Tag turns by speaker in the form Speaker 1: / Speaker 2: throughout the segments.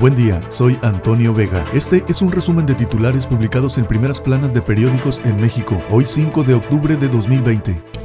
Speaker 1: Buen día, soy Antonio Vega. Este es un resumen de titulares publicados en primeras planas de periódicos en México, hoy 5 de octubre de 2020.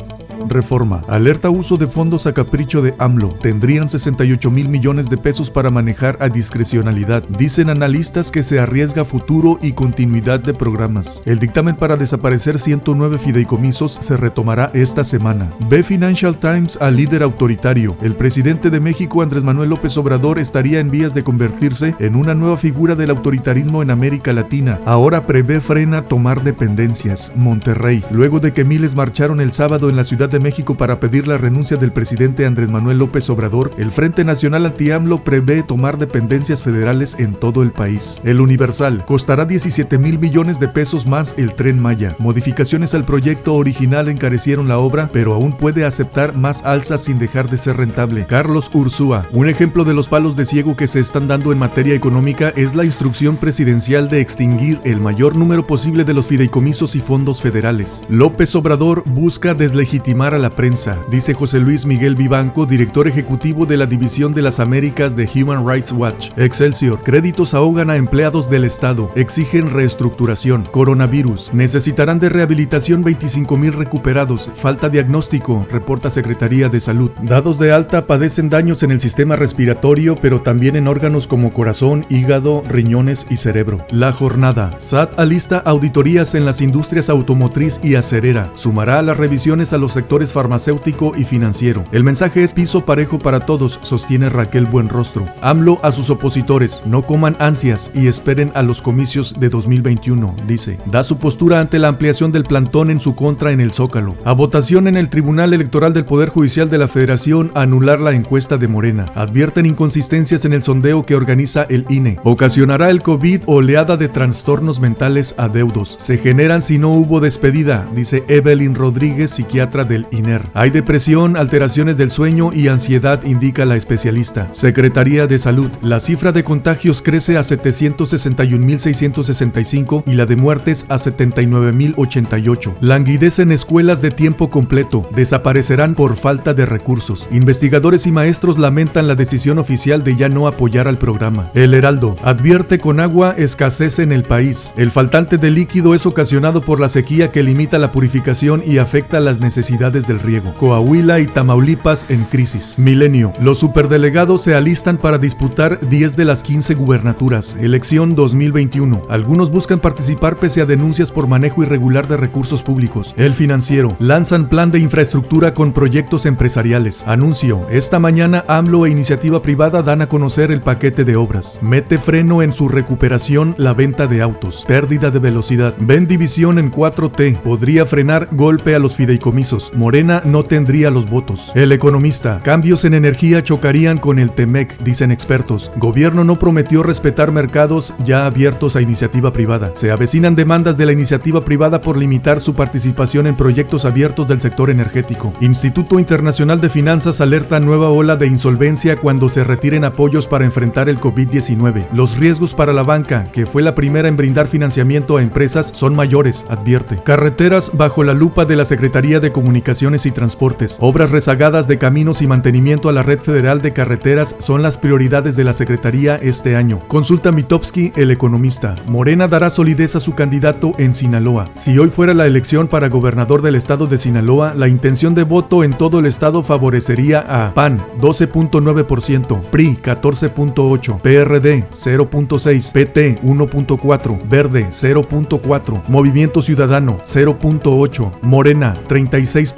Speaker 1: Reforma. Alerta uso de fondos a capricho de AMLO. Tendrían 68 mil millones de pesos para manejar a discrecionalidad. Dicen analistas que se arriesga futuro y continuidad de programas. El dictamen para desaparecer 109 fideicomisos se retomará esta semana. Ve Financial Times al líder autoritario. El presidente de México, Andrés Manuel López Obrador, estaría en vías de convertirse en una nueva figura del autoritarismo en América Latina. Ahora prevé frena tomar dependencias. Monterrey. Luego de que miles marcharon el sábado en la ciudad de México para pedir la renuncia del presidente Andrés Manuel López Obrador, el Frente Nacional Anti-AMLO prevé tomar dependencias federales en todo el país. El Universal costará 17 mil millones de pesos más el tren Maya. Modificaciones al proyecto original encarecieron la obra, pero aún puede aceptar más alzas sin dejar de ser rentable. Carlos Ursúa, un ejemplo de los palos de ciego que se están dando en materia económica es la instrucción presidencial de extinguir el mayor número posible de los fideicomisos y fondos federales. López Obrador busca deslegitimar a la prensa, dice José Luis Miguel Vivanco, director ejecutivo de la División de las Américas de Human Rights Watch. Excelsior, créditos ahogan a empleados del Estado, exigen reestructuración. Coronavirus, necesitarán de rehabilitación 25 mil recuperados, falta diagnóstico, reporta Secretaría de Salud. Dados de alta padecen daños en el sistema respiratorio, pero también en órganos como corazón, hígado, riñones y cerebro. La jornada, SAT alista auditorías en las industrias automotriz y acerera, sumará las revisiones a los sectores farmacéutico y financiero. El mensaje es piso parejo para todos, sostiene Raquel Buenrostro. AMLO a sus opositores, no coman ansias y esperen a los comicios de 2021, dice. Da su postura ante la ampliación del plantón en su contra en el Zócalo. A votación en el Tribunal Electoral del Poder Judicial de la Federación anular la encuesta de Morena. Advierten inconsistencias en el sondeo que organiza el INE. Ocasionará el COVID oleada de trastornos mentales a deudos. Se generan si no hubo despedida, dice Evelyn Rodríguez, psiquiatra del INER. Hay depresión, alteraciones del sueño y ansiedad, indica la especialista. Secretaría de Salud. La cifra de contagios crece a 761.665 y la de muertes a 79.088. Languidez en escuelas de tiempo completo. Desaparecerán por falta de recursos. Investigadores y maestros lamentan la decisión oficial de ya no apoyar al programa. El Heraldo advierte con agua escasez en el país. El faltante de líquido es ocasionado por la sequía que limita la purificación y afecta las necesidades del riego. Coahuila y Tamaulipas en crisis. Milenio. Los superdelegados se alistan para disputar 10 de las 15 gubernaturas. Elección 2021. Algunos buscan participar pese a denuncias por manejo irregular de recursos públicos. El financiero. Lanzan plan de infraestructura con proyectos empresariales. Anuncio. Esta mañana AMLO e iniciativa privada dan a conocer el paquete de obras. Mete freno en su recuperación la venta de autos. Pérdida de velocidad. Ven división en 4T. Podría frenar golpe a los fideicomisos. Morena no tendría los votos. El economista, cambios en energía chocarían con el TEMEC, dicen expertos. Gobierno no prometió respetar mercados ya abiertos a iniciativa privada. Se avecinan demandas de la iniciativa privada por limitar su participación en proyectos abiertos del sector energético. Instituto Internacional de Finanzas alerta nueva ola de insolvencia cuando se retiren apoyos para enfrentar el COVID-19. Los riesgos para la banca, que fue la primera en brindar financiamiento a empresas, son mayores, advierte. Carreteras bajo la lupa de la Secretaría de Comunicación y Transportes. Obras rezagadas de caminos y mantenimiento a la red federal de carreteras son las prioridades de la Secretaría este año. Consulta Mitowski, el economista. Morena dará solidez a su candidato en Sinaloa. Si hoy fuera la elección para gobernador del estado de Sinaloa, la intención de voto en todo el estado favorecería a PAN 12.9%, PRI 14.8%, PRD 0.6%, PT 1.4%, Verde 0.4%, Movimiento Ciudadano 0.8%, Morena 36.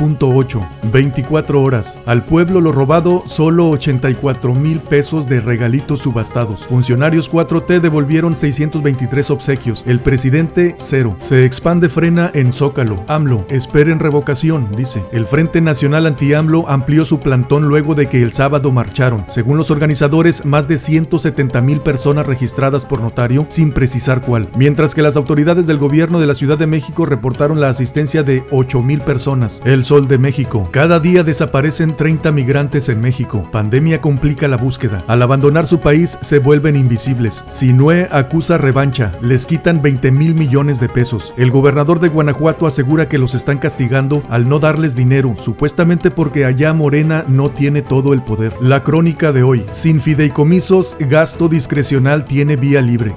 Speaker 1: 24 horas. Al pueblo lo robado, solo 84 mil pesos de regalitos subastados. Funcionarios 4T devolvieron 623 obsequios. El presidente, cero. Se expande frena en Zócalo. AMLO, esperen revocación, dice. El Frente Nacional Anti-AMLO amplió su plantón luego de que el sábado marcharon. Según los organizadores, más de 170 mil personas registradas por notario, sin precisar cuál. Mientras que las autoridades del gobierno de la Ciudad de México reportaron la asistencia de 8 mil personas. El Sol de México. Cada día desaparecen 30 migrantes en México. Pandemia complica la búsqueda. Al abandonar su país se vuelven invisibles. Sinue acusa revancha. Les quitan 20 mil millones de pesos. El gobernador de Guanajuato asegura que los están castigando al no darles dinero, supuestamente porque allá Morena no tiene todo el poder. La crónica de hoy. Sin fideicomisos, gasto discrecional tiene vía libre.